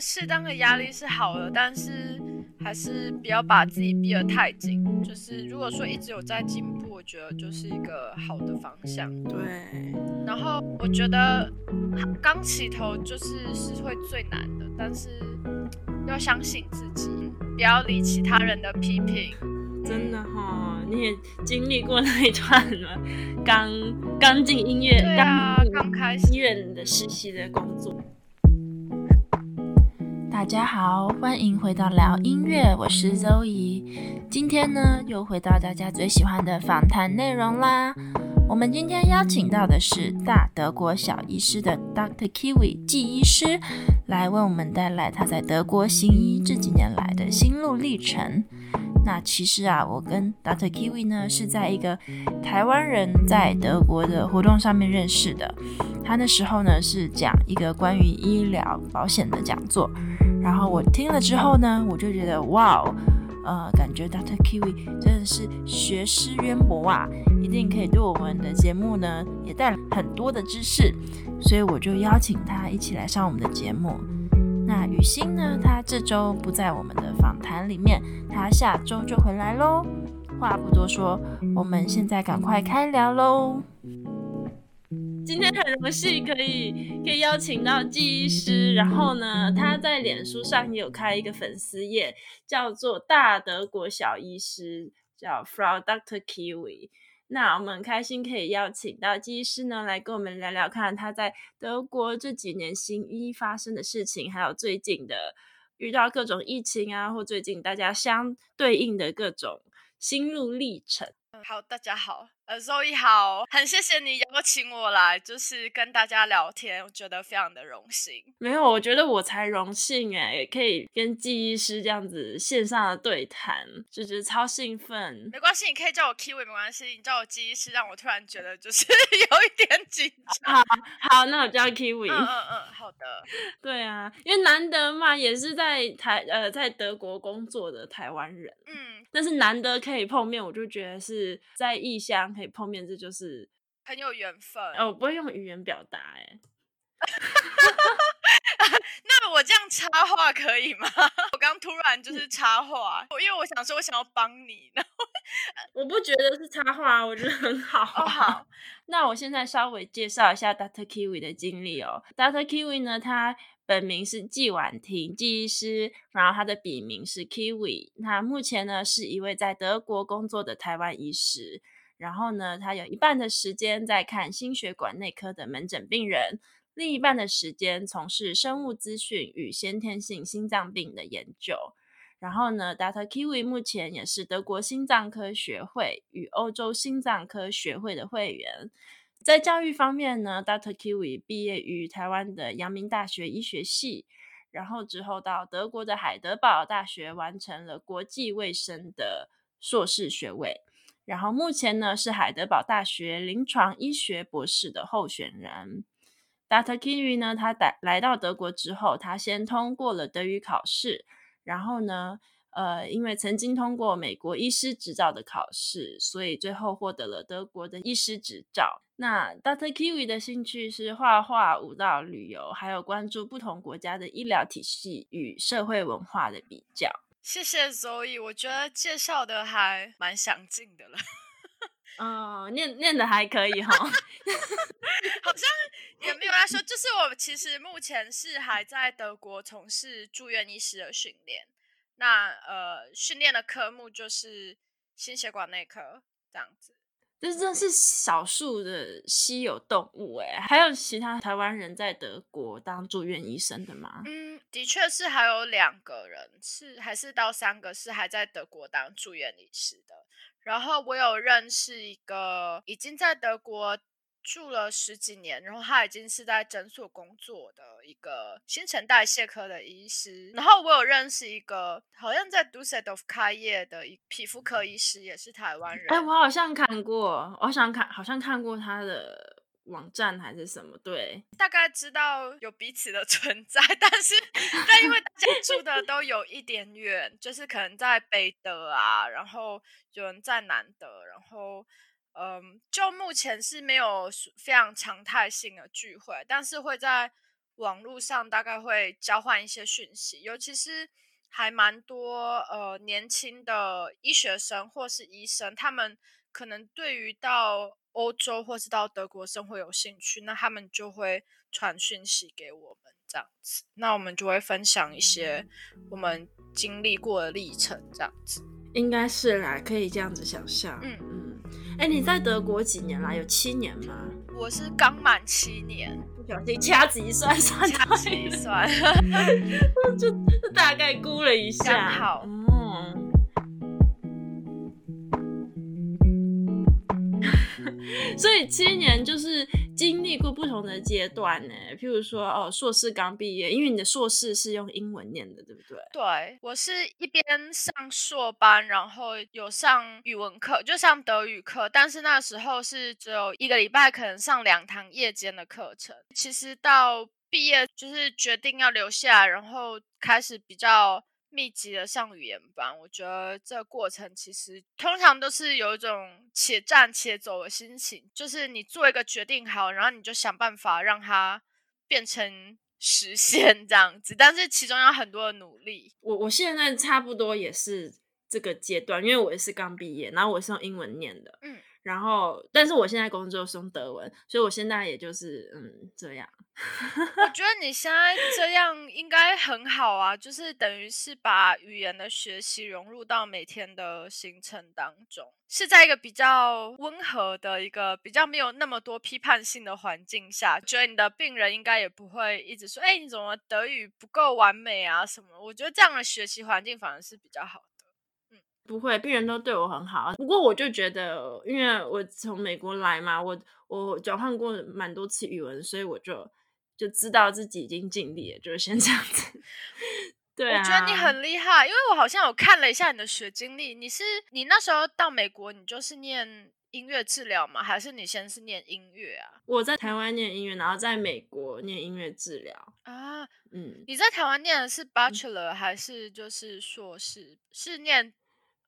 适当的压力是好的，但是还是不要把自己逼得太紧。就是如果说一直有在进步，我觉得就是一个好的方向。对。然后我觉得刚起头就是是会最难的，但是要相信自己，不要理其他人的批评。真的哈、哦，你也经历过那一段了，刚刚进音乐，对啊，刚开始医院的实习的工作。大家好，欢迎回到聊音乐，我是周怡。今天呢，又回到大家最喜欢的访谈内容啦。我们今天邀请到的是大德国小医师的 Dr. Kiwi 纪医师，来为我们带来他在德国行医这几年来的心路历程。那其实啊，我跟 Dr. Kiwi 呢是在一个台湾人在德国的活动上面认识的。他那时候呢是讲一个关于医疗保险的讲座。然后我听了之后呢，我就觉得哇，呃，感觉 Dr. Kiwi 真的是学识渊博啊，一定可以对我们的节目呢也带来很多的知识，所以我就邀请他一起来上我们的节目。那雨欣呢，他这周不在我们的访谈里面，他下周就回来喽。话不多说，我们现在赶快开聊喽。今天很荣幸可以可以邀请到纪医师，然后呢，他在脸书上也有开一个粉丝页，叫做大德国小医师，叫 Frau Doctor Kiwi。那我们很开心可以邀请到纪医师呢，来跟我们聊聊看他在德国这几年行医发生的事情，还有最近的遇到各种疫情啊，或最近大家相对应的各种心路历程。好，大家好。呃，Zoe 好，很谢谢你邀请我来，就是跟大家聊天，我觉得非常的荣幸。没有，我觉得我才荣幸哎，也可以跟记忆师这样子线上的对谈，就觉得超兴奋。没关系，你可以叫我 Kiwi，没关系，你叫我记忆师，让我突然觉得就是 有一点紧张。好，好，那我叫 Kiwi。嗯嗯嗯，好的。对啊，因为难得嘛，也是在台呃在德国工作的台湾人，嗯，但是难得可以碰面，我就觉得是在异乡。可以碰面，这就是很有缘分。哦，我不会用语言表达，哎。那我这样插话可以吗？我刚突然就是插话，因为我想说，我想要帮你。然后我不觉得是插话，我觉得很好。哦，好，那我现在稍微介绍一下 Dr. Kiwi 的经历哦。Dr. Kiwi 呢，他本名是季婉婷技医师，然后他的笔名是 Kiwi。他目前呢是一位在德国工作的台湾医师。然后呢，他有一半的时间在看心血管内科的门诊病人，另一半的时间从事生物资讯与先天性心脏病的研究。然后呢，Dr. Kiwi 目前也是德国心脏科学会与欧洲心脏科学会的会员。在教育方面呢，Dr. Kiwi 毕业于台湾的阳明大学医学系，然后之后到德国的海德堡大学完成了国际卫生的硕士学位。然后目前呢是海德堡大学临床医学博士的候选人。Dr. Kiwi 呢，他来来到德国之后，他先通过了德语考试，然后呢，呃，因为曾经通过美国医师执照的考试，所以最后获得了德国的医师执照。那 Dr. Kiwi 的兴趣是画画、舞蹈、旅游，还有关注不同国家的医疗体系与社会文化的比较。谢谢 Zoe，我觉得介绍的还蛮详尽的了。嗯、呃，念念的还可以哈，好像也没有来说，就是我其实目前是还在德国从事住院医师的训练。那呃，训练的科目就是心血管内科这样子。这真是少数的稀有动物哎，还有其他台湾人在德国当住院医生的吗？嗯，的确是还有两个人是，还是到三个是还在德国当住院医师的。然后我有认识一个已经在德国。住了十几年，然后他已经是在诊所工作的一个新陈代谢科的医师。然后我有认识一个好像在 Düsseldorf 开业的一皮肤科医师，也是台湾人。哎，我好像看过，我好像看，好像看过他的网站还是什么？对，大概知道有彼此的 存在，但是但因为大家住的都有一点远，就是可能在北德啊，然后有人在南德，然后。嗯，就目前是没有非常常态性的聚会，但是会在网络上大概会交换一些讯息，尤其是还蛮多呃年轻的医学生或是医生，他们可能对于到欧洲或是到德国生活有兴趣，那他们就会传讯息给我们这样子，那我们就会分享一些我们经历过的历程这样子。应该是啦，可以这样子想象。嗯嗯，哎、欸，你在德国几年啦？有七年吗？我是刚满七年，不小心掐指一算，算掐指一算，就大概估了一下，刚好。嗯，所以七年就是。经历过不同的阶段呢，譬如说哦，硕士刚毕业，因为你的硕士是用英文念的，对不对？对，我是一边上硕班，然后有上语文课，就上德语课，但是那时候是只有一个礼拜可能上两堂夜间的课程。其实到毕业就是决定要留下，然后开始比较。密集的上语言班，我觉得这个过程其实通常都是有一种且战且走的心情，就是你做一个决定好，然后你就想办法让它变成实现这样子，但是其中有很多的努力。我我现在差不多也是这个阶段，因为我也是刚毕业，然后我是用英文念的，嗯。然后，但是我现在工作是用德文，所以我现在也就是嗯这样。我 觉得你现在这样应该很好啊，就是等于是把语言的学习融入到每天的行程当中，是在一个比较温和的一个比较没有那么多批判性的环境下，觉得你的病人应该也不会一直说，哎，你怎么德语不够完美啊什么？我觉得这样的学习环境反而是比较好。不会，病人都对我很好。不过我就觉得，因为我从美国来嘛，我我转换过蛮多次语文，所以我就就知道自己已经尽力了，就是先这样子。对啊，我觉得你很厉害，因为我好像有看了一下你的学经历。你是你那时候到美国，你就是念音乐治疗吗？还是你先是念音乐啊？我在台湾念音乐，然后在美国念音乐治疗啊。嗯，你在台湾念的是 Bachelor、嗯、还是就是硕士？是念。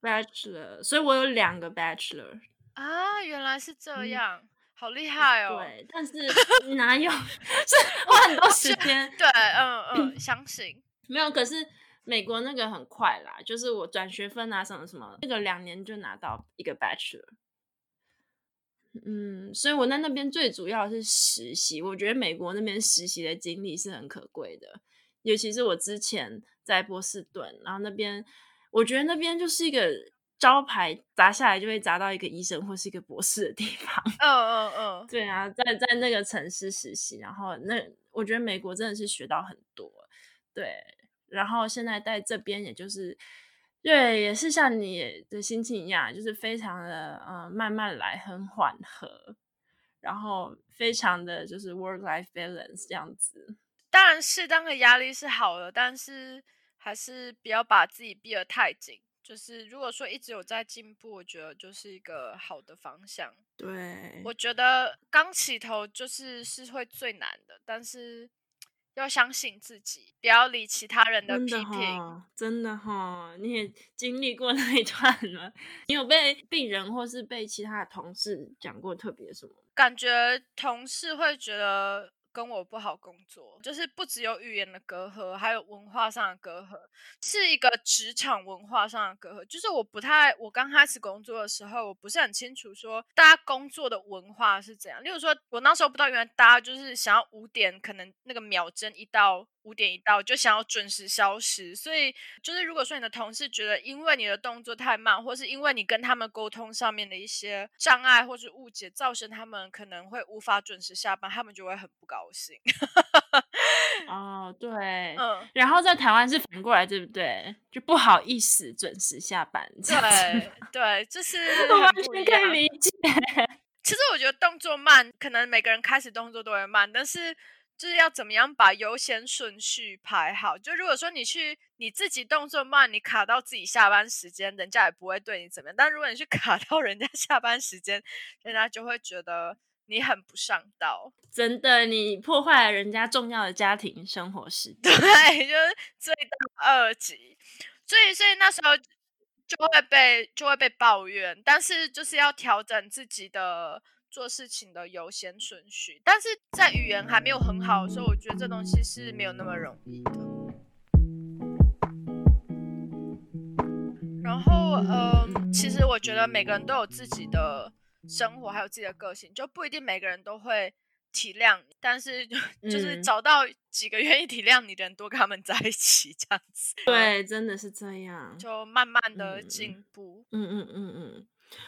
Bachelor，所以我有两个 Bachelor 啊，原来是这样，嗯、好厉害哦！对，但是哪有 是花很多时间？对，嗯嗯，相信没有。可是美国那个很快啦，就是我转学分啊什么什么，那个两年就拿到一个 Bachelor。嗯，所以我在那边最主要是实习，我觉得美国那边实习的经历是很可贵的，尤其是我之前在波士顿，然后那边。我觉得那边就是一个招牌砸下来就会砸到一个医生或是一个博士的地方。嗯嗯嗯，对啊，在在那个城市实习，然后那我觉得美国真的是学到很多。对，然后现在在这边，也就是对，也是像你的心情一样，就是非常的嗯慢慢来，很缓和，然后非常的就是 work life balance 这样子。当然，适当的压力是好的，但是。还是不要把自己逼得太紧。就是如果说一直有在进步，我觉得就是一个好的方向。对，我觉得刚起头就是是会最难的，但是要相信自己，不要理其他人的批评。真的哈，你也 经历过那一段了。你有被病人或是被其他的同事讲过特别什么？感觉同事会觉得。跟我不好工作，就是不只有语言的隔阂，还有文化上的隔阂，是一个职场文化上的隔阂。就是我不太，我刚开始工作的时候，我不是很清楚说大家工作的文化是怎样。例如说，我那时候不知道，原来大家就是想要五点，可能那个秒针一到。五点一到就想要准时消失，所以就是如果说你的同事觉得因为你的动作太慢，或是因为你跟他们沟通上面的一些障碍或是误解，造成他们可能会无法准时下班，他们就会很不高兴。哦，对，嗯，然后在台湾是反过来，对不对？就不好意思准时下班，对对，就是 完全可以理解。其实我觉得动作慢，可能每个人开始动作都会慢，但是。就是要怎么样把优先顺序排好？就如果说你去你自己动作慢，你卡到自己下班时间，人家也不会对你怎么样。但如果你去 卡到人家下班时间，人家就会觉得你很不上道。真的，你破坏了人家重要的家庭生活时间，对，就是罪大恶极。所以，所以那时候就会被就会被抱怨，但是就是要调整自己的。做事情的优先顺序。但是在语言还没有很好的时候，我觉得这东西是没有那么容易的。然后，嗯、呃，其实我觉得每个人都有自己的生活，还有自己的个性，就不一定每个人都会。体谅你，但是就就是找到几个愿意体谅你的人，多跟他们在一起，这样子。对，真的是这样，就慢慢的进步。嗯嗯嗯嗯，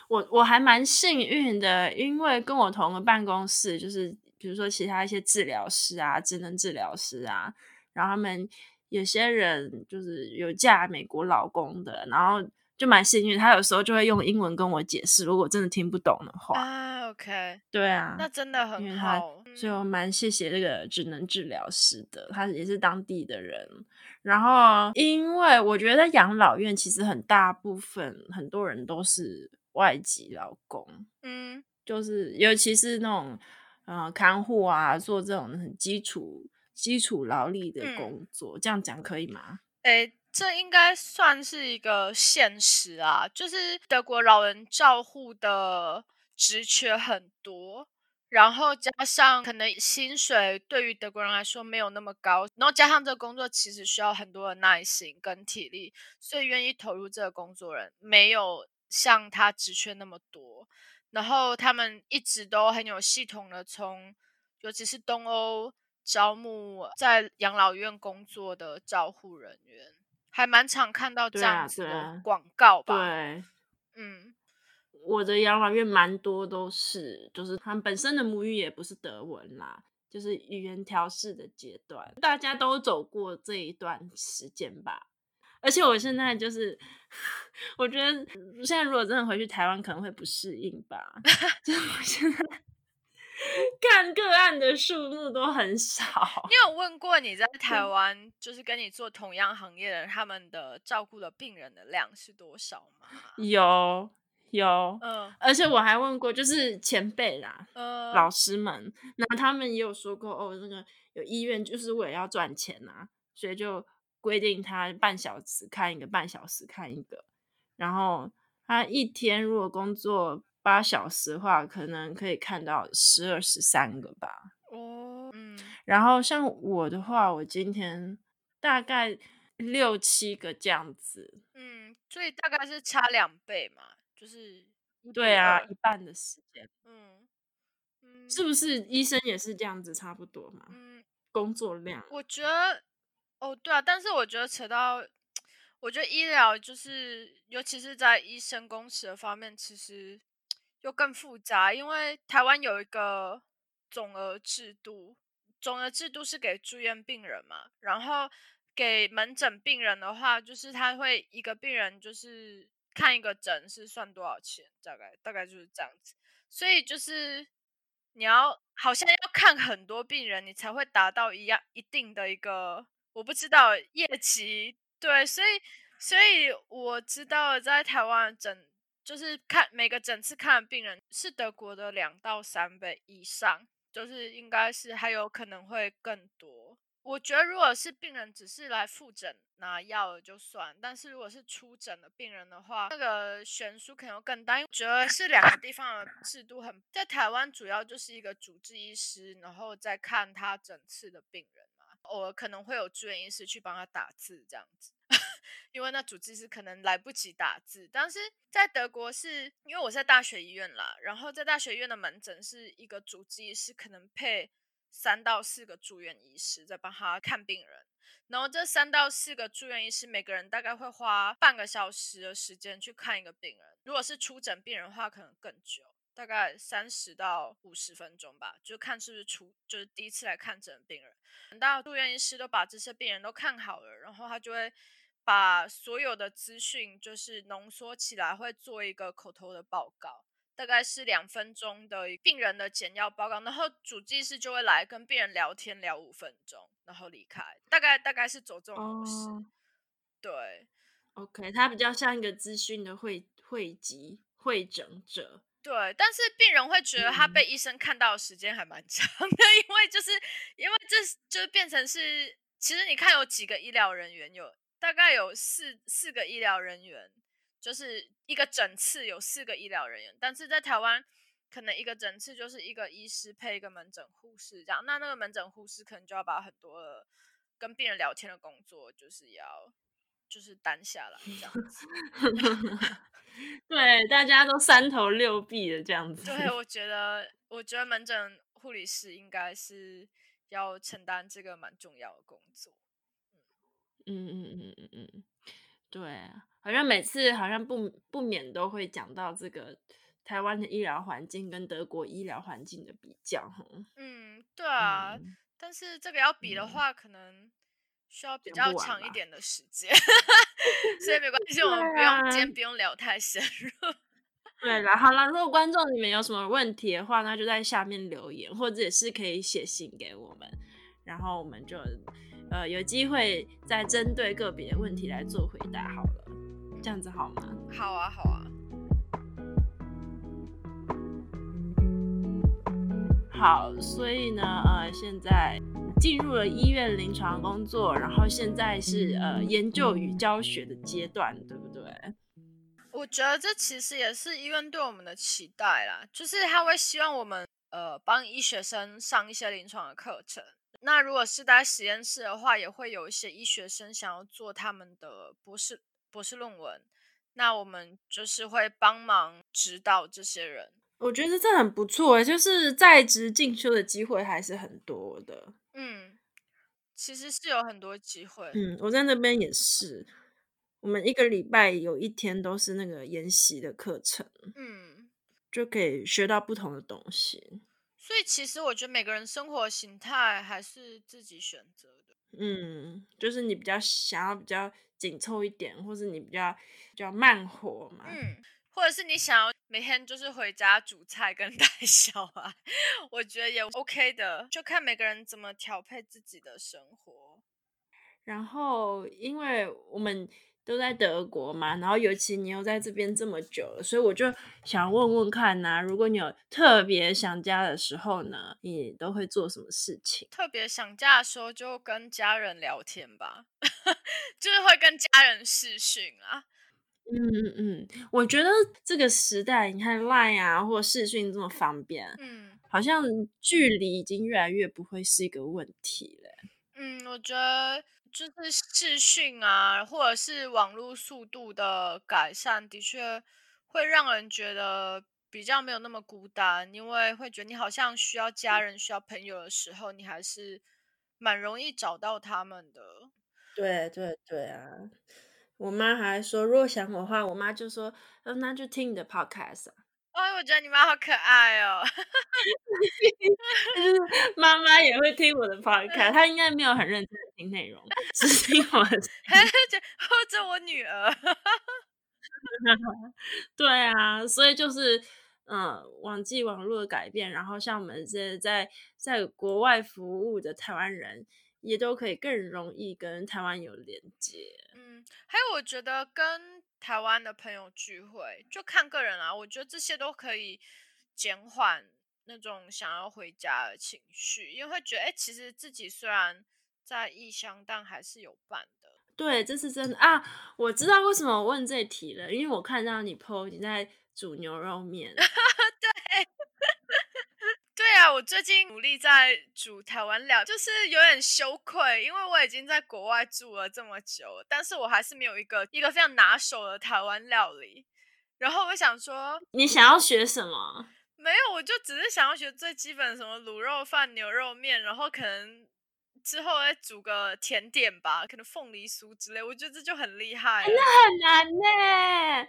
我我还蛮幸运的，因为跟我同个办公室，就是比如说其他一些治疗师啊、职能治疗师啊，然后他们有些人就是有嫁美国老公的，然后。就蛮幸运，他有时候就会用英文跟我解释，如果真的听不懂的话。啊，OK，对啊，那真的很好。所以我蛮谢谢这个职能治疗师的，他也是当地的人。然后，因为我觉得养老院其实很大部分很多人都是外籍劳工，嗯，就是尤其是那种呃看护啊，做这种很基础基础劳力的工作，嗯、这样讲可以吗？诶这应该算是一个现实啊，就是德国老人照护的职缺很多，然后加上可能薪水对于德国人来说没有那么高，然后加上这个工作其实需要很多的耐心跟体力，所以愿意投入这个工作人没有像他职缺那么多，然后他们一直都很有系统的从，尤其是东欧招募在养老院工作的照护人员。还蛮常看到这样子的广告吧？对，啊对，嗯，我的养老院蛮多都是，就是他们本身的母语也不是德文啦，就是语言调试的阶段，大家都走过这一段时间吧。而且我现在就是，我觉得现在如果真的回去台湾，可能会不适应吧。就我现在。看个案的数目都很少。你有问过你在台湾，就是跟你做同样行业的人，他们的照顾的病人的量是多少吗？有有，嗯，而且我还问过，就是前辈啦，嗯，老师们，那他们也有说过，哦，那个有医院就是为了要赚钱啊，所以就规定他半小时看一个，半小时看一个，然后他一天如果工作。八小时的话，可能可以看到十二、十三个吧。哦，嗯。然后像我的话，我今天大概六七个这样子。嗯，所以大概是差两倍嘛，就是。对啊，一半的时间。嗯。嗯，是不是医生也是这样子差不多嘛？嗯。工作量。我觉得，哦，对啊，但是我觉得扯到，我觉得医疗就是，尤其是在医生工时的方面，其实。又更复杂，因为台湾有一个总额制度，总额制度是给住院病人嘛，然后给门诊病人的话，就是他会一个病人就是看一个诊是算多少钱，大概大概就是这样子，所以就是你要好像要看很多病人，你才会达到一样一定的一个我不知道业绩，对，所以所以我知道在台湾诊。就是看每个诊次看的病人是德国的两到三倍以上，就是应该是还有可能会更多。我觉得如果是病人只是来复诊拿药就算，但是如果是出诊的病人的话，那个悬殊可能更大。因为我觉得是两个地方的制度很，在台湾主要就是一个主治医师，然后再看他诊次的病人，偶尔可能会有住院医师去帮他打字这样子。因为那主治医师可能来不及打字，但是在德国是因为我在大学医院啦，然后在大学医院的门诊是一个主治医师可能配三到四个住院医师在帮他看病人，然后这三到四个住院医师每个人大概会花半个小时的时间去看一个病人，如果是出诊病人的话，可能更久，大概三十到五十分钟吧，就看是不是出就是第一次来看诊的病人，等到住院医师都把这些病人都看好了，然后他就会。把所有的资讯就是浓缩起来，会做一个口头的报告，大概是两分钟的病人的简要报告，然后主治医师就会来跟病人聊天聊五分钟，然后离开，大概大概是走这种模式。Oh, 对，OK，他比较像一个资讯的汇汇集汇整者。对，但是病人会觉得他被医生看到的时间还蛮长的，嗯、因为就是因为这就是变成是，其实你看有几个医疗人员有。大概有四四个医疗人员，就是一个诊次有四个医疗人员，但是在台湾可能一个诊次就是一个医师配一个门诊护士这样，那那个门诊护士可能就要把很多的跟病人聊天的工作，就是要就是担下来这样子。对，大家都三头六臂的这样子。对，我觉得，我觉得门诊护理师应该是要承担这个蛮重要的工作。嗯嗯嗯嗯嗯，对，好像每次好像不不免都会讲到这个台湾的医疗环境跟德国医疗环境的比较，嗯，对啊，嗯、但是这个要比的话，嗯、可能需要比较长一点的时间，所以没关 系，我们不用、啊、今天不用聊太深入。对了，好了，如果观众你们有什么问题的话，那就在下面留言，或者也是可以写信给我们，然后我们就。呃，有机会再针对个别的问题来做回答好了，这样子好吗？好啊，好啊。好，所以呢，呃，现在进入了医院临床工作，然后现在是呃研究与教学的阶段，对不对？我觉得这其实也是医院对我们的期待啦，就是他会希望我们呃帮医学生上一些临床的课程。那如果是在实验室的话，也会有一些医学生想要做他们的博士博士论文，那我们就是会帮忙指导这些人。我觉得这很不错，就是在职进修的机会还是很多的。嗯，其实是有很多机会。嗯，我在那边也是，我们一个礼拜有一天都是那个研习的课程，嗯，就可以学到不同的东西。所以其实我觉得每个人生活形态还是自己选择的。嗯，就是你比较想要比较紧凑一点，或是你比较比较慢活嘛。嗯，或者是你想要每天就是回家煮菜跟 带小孩，我觉得也 OK 的，就看每个人怎么调配自己的生活。然后，因为我们。都在德国嘛，然后尤其你又在这边这么久了，所以我就想问问看呐、啊，如果你有特别想家的时候呢，你都会做什么事情？特别想家的时候就跟家人聊天吧，就是会跟家人视讯啊。嗯嗯嗯，我觉得这个时代，你看 Line 啊或视讯这么方便，嗯，好像距离已经越来越不会是一个问题了。嗯，我觉得。就是视讯啊，或者是网络速度的改善，的确会让人觉得比较没有那么孤单，因为会觉得你好像需要家人、需要朋友的时候，你还是蛮容易找到他们的。对对对啊！我妈还说，如果想我的话，我妈就说，嗯，那就听你的 podcast 啊。哎，我觉得你妈好可爱哦！就是妈妈也会听我的 podcast，她应该没有很认真的听内容，只听我的。或者我女儿。对啊，所以就是嗯，网际网络的改变，然后像我们这些在在国外服务的台湾人，也都可以更容易跟台湾有连接。还有我觉得跟。台湾的朋友聚会就看个人啊，我觉得这些都可以减缓那种想要回家的情绪，因为会觉得哎、其实自己虽然在异乡，但还是有伴的。对，这是真的啊！我知道为什么我问这题了，因为我看到你 po 你在煮牛肉面。我最近努力在煮台湾料，就是有点羞愧，因为我已经在国外住了这么久，但是我还是没有一个一个非常拿手的台湾料理。然后我想说，你想要学什么？没有，我就只是想要学最基本的什么卤肉饭、牛肉面，然后可能之后再煮个甜点吧，可能凤梨酥之类。我觉得这就很厉害，真的很难呢。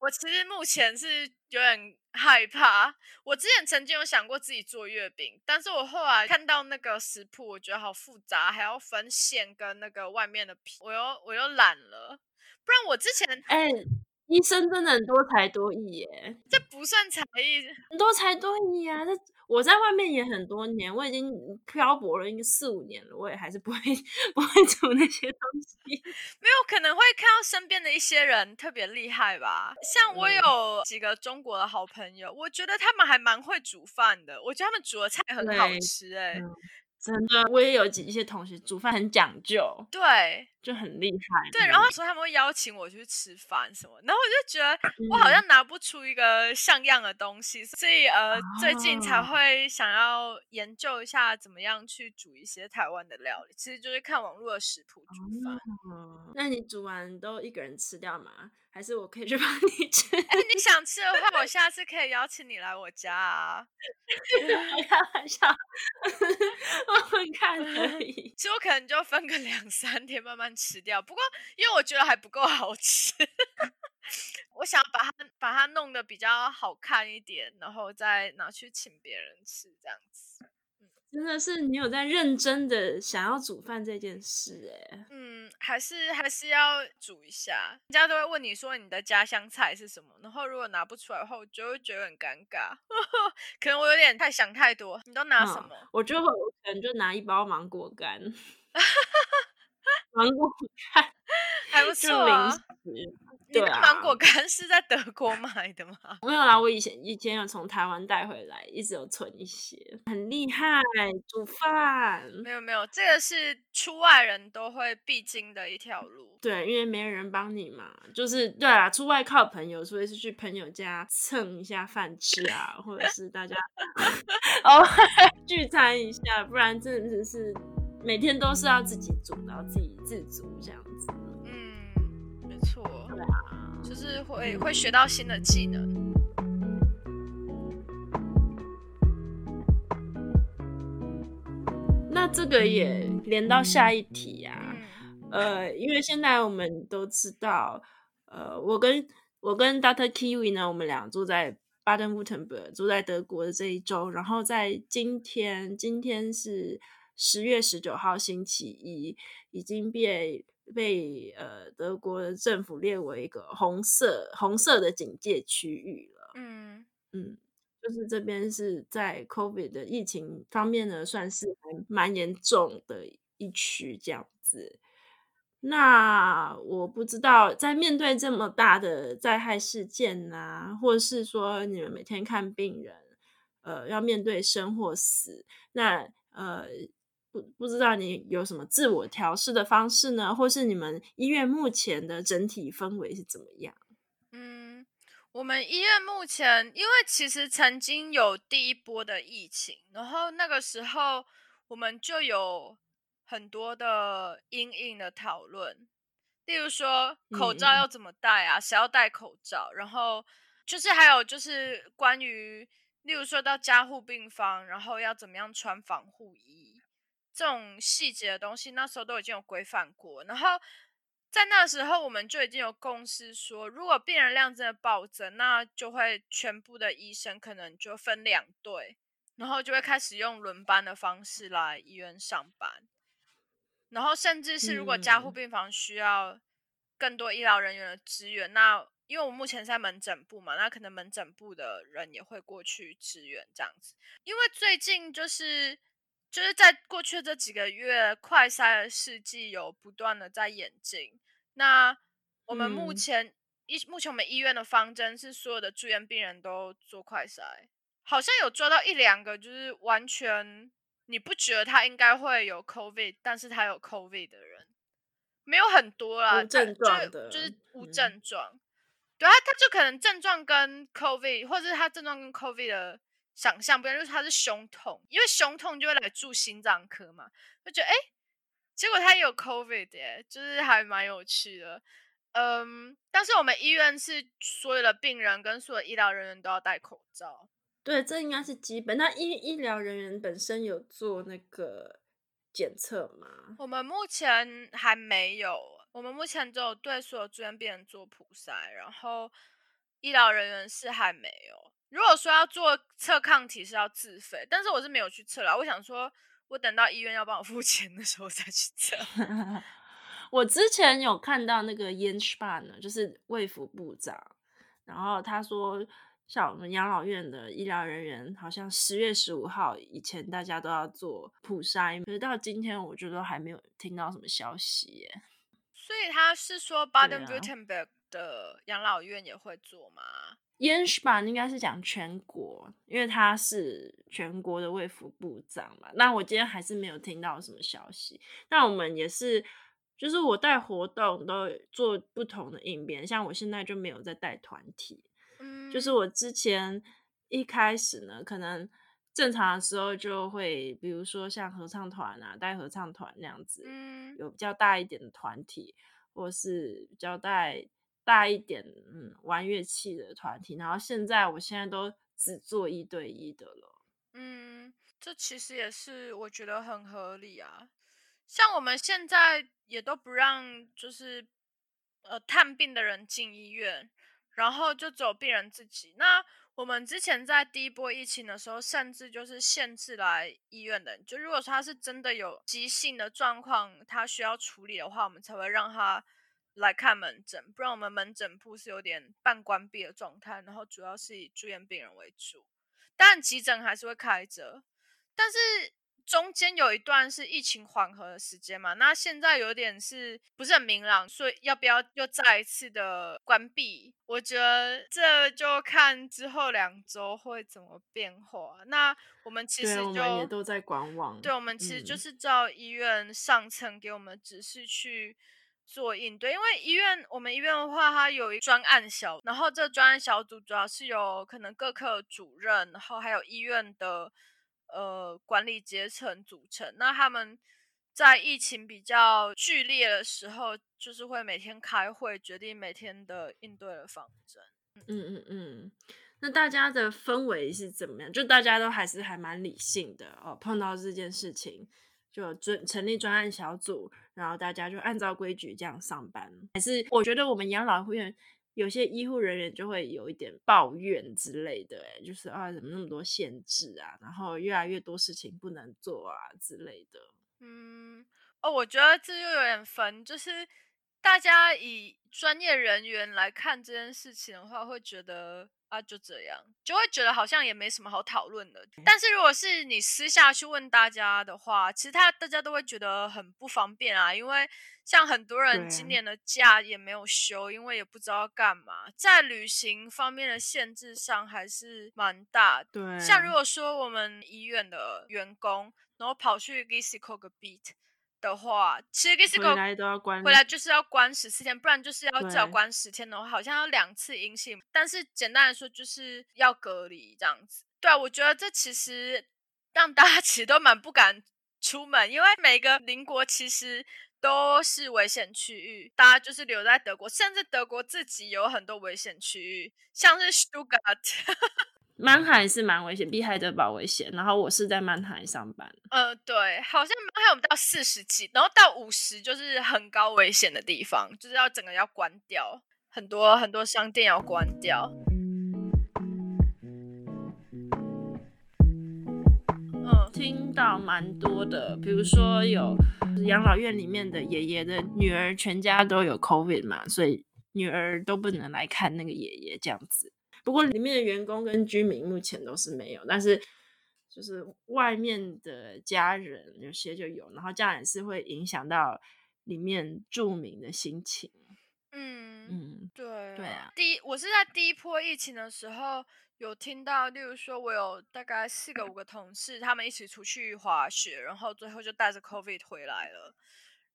我其实目前是有点害怕。我之前曾经有想过自己做月饼，但是我后来看到那个食谱，我觉得好复杂，还要分馅跟那个外面的皮，我又我又懒了。不然我之前哎。医生真的很多才多艺耶，这不算才艺，很多才多艺啊！这我在外面也很多年，我已经漂泊了应该四五年了，我也还是不会不会煮那些东西。没有可能会看到身边的一些人特别厉害吧？像我有几个中国的好朋友，我觉得他们还蛮会煮饭的，我觉得他们煮的菜很好吃哎。真的，我也有几一些同学煮饭很讲究，对，就很厉害。对，然后说他们会邀请我去吃饭什么，然后我就觉得我好像拿不出一个像样的东西，嗯、所以呃，哦、最近才会想要研究一下怎么样去煮一些台湾的料理，其实就是看网络的食谱煮饭。嗯、那你煮完都一个人吃掉吗？还是我可以去帮你吃？哎、欸，你想吃的话，我下次可以邀请你来我家啊。开玩笑，我们看可以。其实我可能就分个两三天慢慢吃掉，不过因为我觉得还不够好吃，我想把它把它弄得比较好看一点，然后再拿去请别人吃，这样子。真的是你有在认真的想要煮饭这件事哎，嗯，还是还是要煮一下。人家都会问你说你的家乡菜是什么，然后如果拿不出来的话，我就会觉得很尴尬。可能我有点太想太多。你都拿什么？嗯、我就会可能就拿一包芒果干，芒果干还不错啊。你的芒果干是在德国买的吗？啊、没有啦，我以前以前有从台湾带回来，一直有存一些，很厉害煮饭。没有没有，这个是出外人都会必经的一条路。对，因为没有人帮你嘛，就是对啊，出外靠朋友，所以是去朋友家蹭一下饭吃啊，或者是大家 哦 聚餐一下，不然真的是每天都是要自己煮，然后自己自足这样子。嗯，没错。就是会会学到新的技能。那这个也连到下一题呀、啊，呃，因为现在我们都知道，呃，我跟我跟 Dr. Kiwi 呢，我们俩住在巴登布滕伯格，住在德国的这一周，然后在今天，今天是十月十九号星期一，已经被。被呃德国的政府列为一个红色红色的警戒区域了。嗯嗯，就是这边是在 COVID 的疫情方面呢，算是蛮严重的一区这样子。那我不知道，在面对这么大的灾害事件啊，或者是说你们每天看病人，呃，要面对生或死，那呃。不不知道你有什么自我调试的方式呢？或是你们医院目前的整体氛围是怎么样？嗯，我们医院目前，因为其实曾经有第一波的疫情，然后那个时候我们就有很多的阴影的讨论，例如说口罩要怎么戴啊，谁、嗯、要戴口罩，然后就是还有就是关于，例如说到加护病房，然后要怎么样穿防护衣。这种细节的东西，那时候都已经有规范过。然后在那时候，我们就已经有共识说，如果病人量真的暴增，那就会全部的医生可能就分两队，然后就会开始用轮班的方式来医院上班。然后甚至是如果加护病房需要更多医疗人员的支援，那因为我目前是在门诊部嘛，那可能门诊部的人也会过去支援这样子。因为最近就是。就是在过去的这几个月，快筛的试剂有不断的在演进。那我们目前医、嗯、目前我们医院的方针是，所有的住院病人都做快筛。好像有抓到一两个，就是完全你不觉得他应该会有 COVID，但是他有 COVID 的人，没有很多啦，无症状的，就，就是无症状。嗯、对，他他就可能症状跟 COVID，或者是他症状跟 COVID 的。想象不然就是他是胸痛，因为胸痛就会来住心脏科嘛，就觉得哎，结果他也有 COVID 耶，就是还蛮有趣的。嗯，但是我们医院是所有的病人跟所有医疗人员都要戴口罩。对，这应该是基本。那医医疗人员本身有做那个检测吗？我们目前还没有，我们目前只有对所有住院病人做普筛，然后医疗人员是还没有。如果说要做测抗体是要自费，但是我是没有去测啦。我想说，我等到医院要帮我付 钱的时候再去测。我之前有看到那个 Jens Spahn 呢，就是卫福部长，然后他说，像我们养老院的医疗人员，好像十月十五号以前大家都要做普筛，可是到今天我觉得还没有听到什么消息耶。所以他是说 Baden-Württemberg 的养老院也会做吗？Jens 应该是讲全国，因为他是全国的卫福部长嘛。那我今天还是没有听到什么消息。那我们也是，就是我带活动都做不同的应变，像我现在就没有在带团体。嗯，就是我之前一开始呢，可能正常的时候就会，比如说像合唱团啊，带合唱团那样子，嗯，有比较大一点的团体，或是比较带。大一点，嗯，玩乐器的团体，然后现在我现在都只做一对一的了。嗯，这其实也是我觉得很合理啊。像我们现在也都不让，就是呃探病的人进医院，然后就走病人自己。那我们之前在第一波疫情的时候，甚至就是限制来医院的，就如果说他是真的有急性的状况，他需要处理的话，我们才会让他。来看门诊，不然我们门诊部是有点半关闭的状态，然后主要是以住院病人为主，但急诊还是会开着。但是中间有一段是疫情缓和的时间嘛，那现在有点是不是很明朗，所以要不要又再一次的关闭？我觉得这就看之后两周会怎么变化。那我们其实就我们也都在观望，对，我们其实就是照医院上层给我们的指示去。做应对，因为医院我们医院的话，它有一专案小，然后这专案小组主要是由可能各科主任，然后还有医院的呃管理阶层组成。那他们在疫情比较剧烈的时候，就是会每天开会，决定每天的应对的方针。嗯嗯嗯，那大家的氛围是怎么样？就大家都还是还蛮理性的哦，碰到这件事情。就专成立专案小组，然后大家就按照规矩这样上班。还是我觉得我们养老院有些医护人员就会有一点抱怨之类的，哎，就是啊，怎么那么多限制啊，然后越来越多事情不能做啊之类的。嗯，哦，我觉得这又有点分，就是大家以专业人员来看这件事情的话，会觉得。啊，就这样，就会觉得好像也没什么好讨论的。但是如果是你私下去问大家的话，其实他大家都会觉得很不方便啊，因为像很多人今年的假也没有休，因为也不知道要干嘛，在旅行方面的限制上还是蛮大的。对，像如果说我们医院的员工，然后跑去 Gisco 个 beat。的话，其实 Gisco 回来都要关，回来就是要关十四天，不然就是要至少关十天的话，好像要两次阴性。但是简单来说，就是要隔离这样子。对啊，我觉得这其实让大家 其实都蛮不敢出门，因为每个邻国其实都是危险区域，大家就是留在德国，甚至德国自己有很多危险区域，像是 Stuttgart。曼海是蛮危险，比海德堡危险。然后我是在曼海上班。呃，对，好像曼海我们到四十几，然后到五十就是很高危险的地方，就是要整个要关掉，很多很多商店要关掉。嗯，听到蛮多的，比如说有养老院里面的爷爷的女儿，全家都有 COVID 嘛，所以女儿都不能来看那个爷爷这样子。不过里面的员工跟居民目前都是没有，但是就是外面的家人有些就有，然后这样也是会影响到里面住民的心情。嗯嗯，对对啊。第一，我是在第一波疫情的时候有听到，例如说我有大概四个五个同事，他们一起出去滑雪，然后最后就带着 COVID 回来了。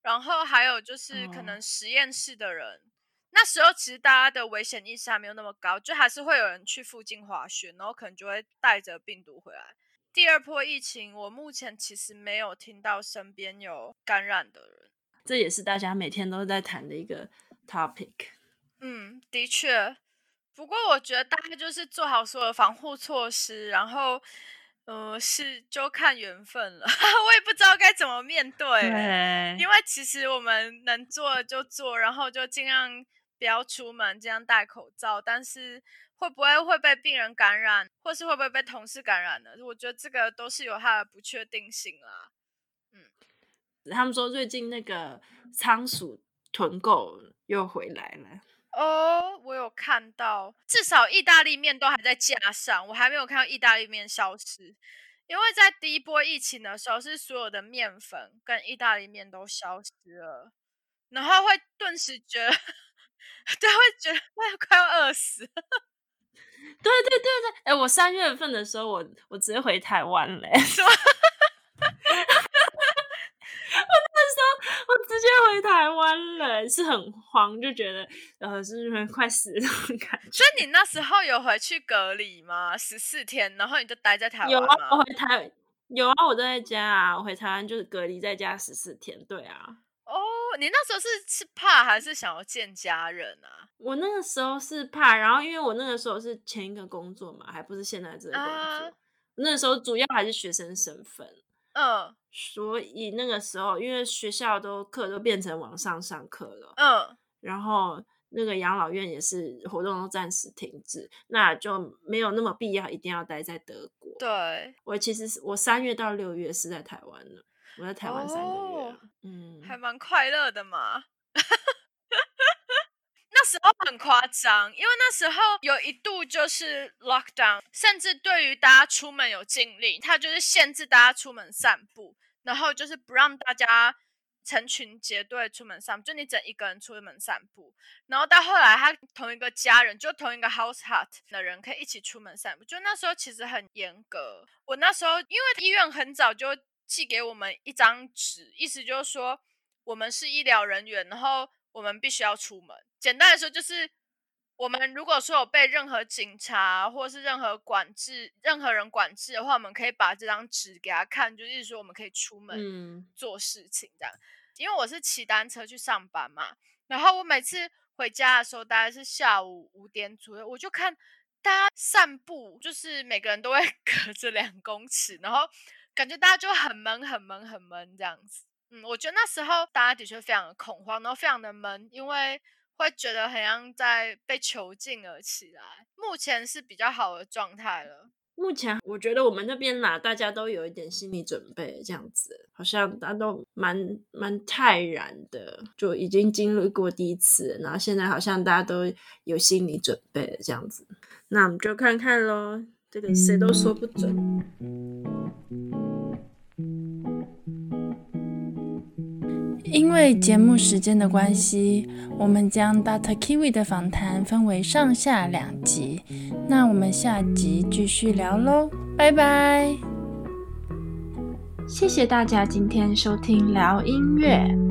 然后还有就是可能实验室的人。哦那时候其实大家的危险意识还没有那么高，就还是会有人去附近滑雪，然后可能就会带着病毒回来。第二波疫情，我目前其实没有听到身边有感染的人，这也是大家每天都在谈的一个 topic。嗯，的确。不过我觉得大概就是做好所有的防护措施，然后，呃，是就看缘分了。我也不知道该怎么面对，对，因为其实我们能做就做，然后就尽量。不要出门，这样戴口罩。但是会不会会被病人感染，或是会不会被同事感染呢？我觉得这个都是有它的不确定性啦。嗯，他们说最近那个仓鼠囤购又回来了。哦，我有看到，至少意大利面都还在架上，我还没有看到意大利面消失。因为在第一波疫情的时候，是所有的面粉跟意大利面都消失了。然后会顿时觉得，对，会觉得快快要饿死。对对对对，哎，我三月份的时候，我我直接回台湾嘞？我那时候我直接回台湾了，是很慌，就觉得呃，是不是快死了那种感觉。所以你那时候有回去隔离吗？十四天，然后你就待在台湾吗？有啊，我回台有啊，我都在家啊，我回台湾就是隔离在家十四天，对啊。哦，你那时候是是怕还是想要见家人啊？我那个时候是怕，然后因为我那个时候是前一个工作嘛，还不是现在这个工作。啊、那个时候主要还是学生身份，嗯，所以那个时候因为学校都课都变成网上上课了，嗯，然后那个养老院也是活动都暂时停止，那就没有那么必要一定要待在德国。对，我其实是我三月到六月是在台湾的。我在台湾三个月，哦、嗯，还蛮快乐的嘛。那时候很夸张，因为那时候有一度就是 lockdown，甚至对于大家出门有禁令，他就是限制大家出门散步，然后就是不让大家成群结队出门散步，就你整一个人出门散步。然后到后来，他同一个家人，就同一个 house hut 的人可以一起出门散步。就那时候其实很严格。我那时候因为医院很早就。寄给我们一张纸，意思就是说我们是医疗人员，然后我们必须要出门。简单来说，就是我们如果说有被任何警察或是任何管制、任何人管制的话，我们可以把这张纸给他看，就意思说我们可以出门做事情这样。嗯、因为我是骑单车去上班嘛，然后我每次回家的时候大概是下午五点左右，我就看大家散步，就是每个人都会 隔着两公尺，然后。感觉大家就很闷、很闷、很闷这样子。嗯，我觉得那时候大家的确非常的恐慌，然后非常的闷，因为会觉得好像在被囚禁了起来。目前是比较好的状态了。目前我觉得我们那边啦，大家都有一点心理准备，这样子，好像大家都蛮蛮泰然的，就已经经历过第一次，然后现在好像大家都有心理准备这样子。那我们就看看喽，这个谁都说不准。因为节目时间的关系，我们将 Data Kiwi 的访谈分为上下两集。那我们下集继续聊喽，拜拜！谢谢大家今天收听聊音乐。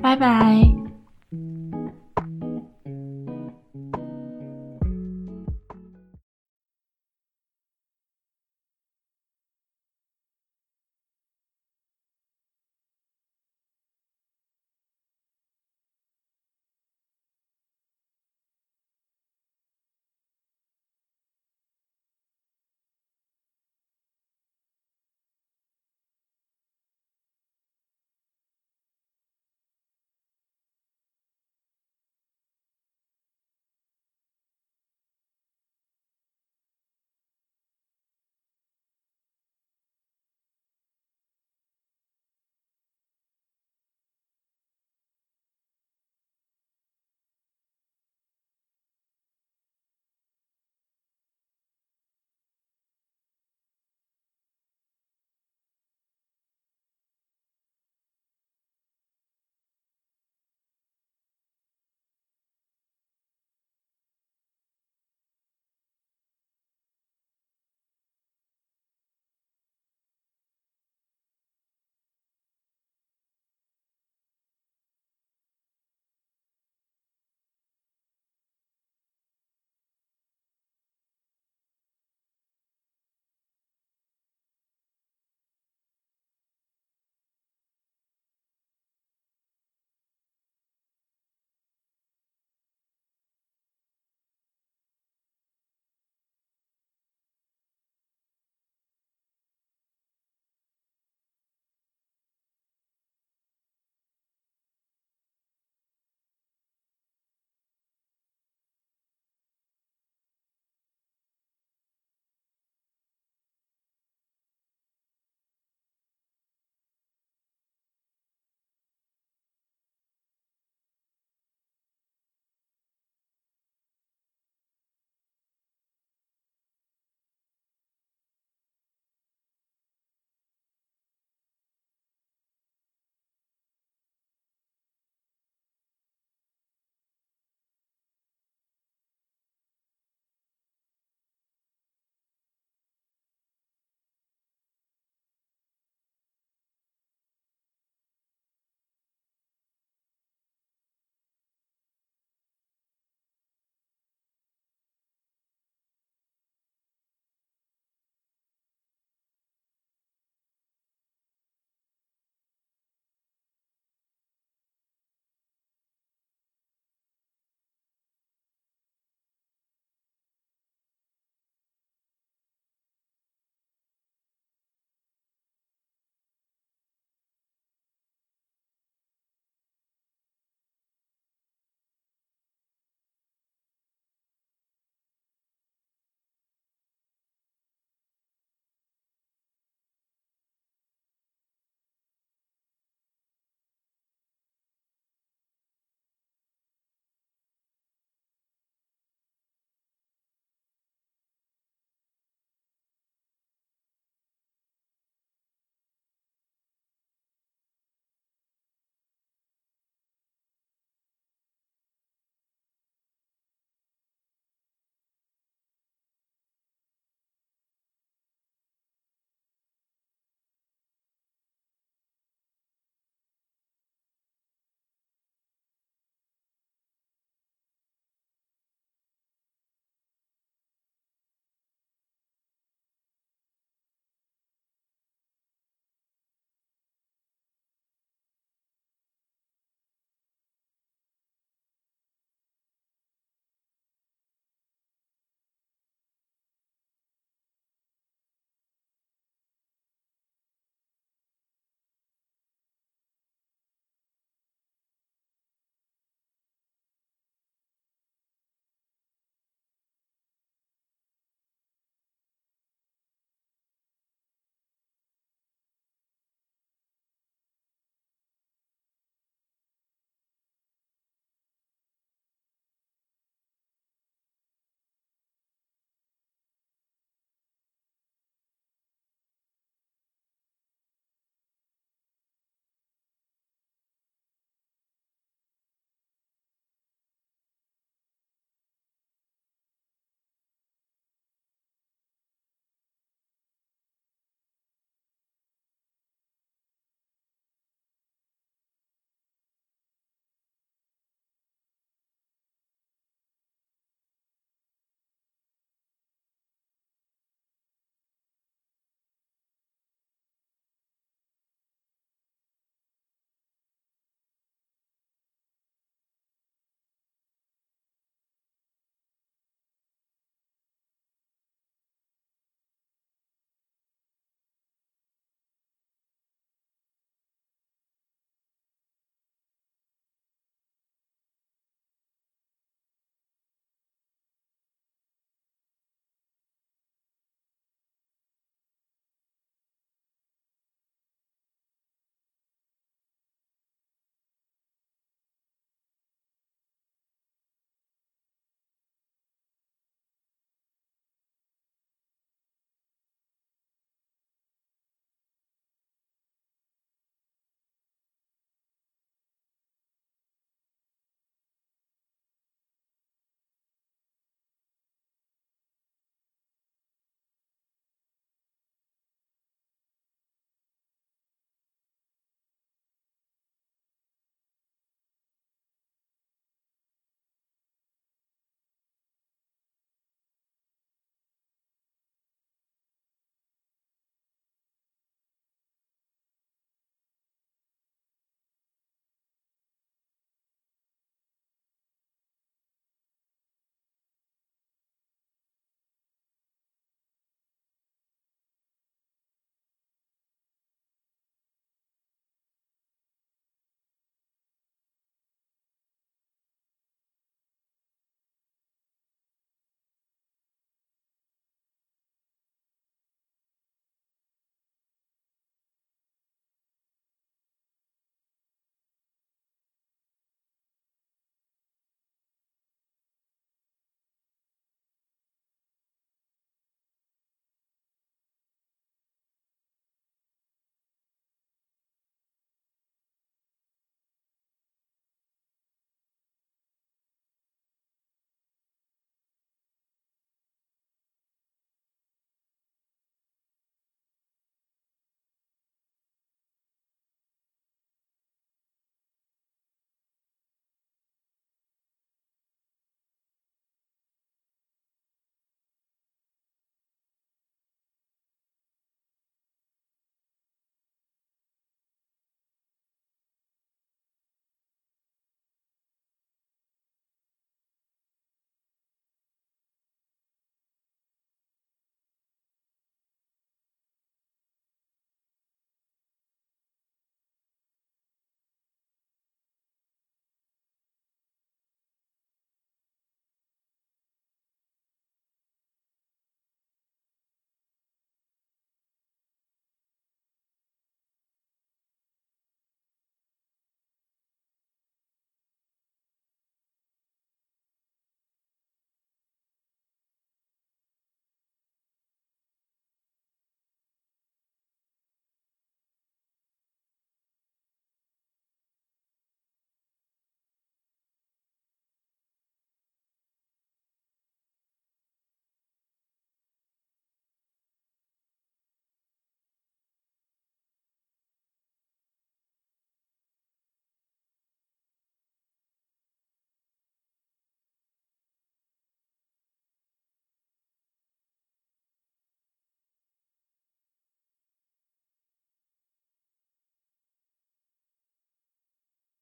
拜拜。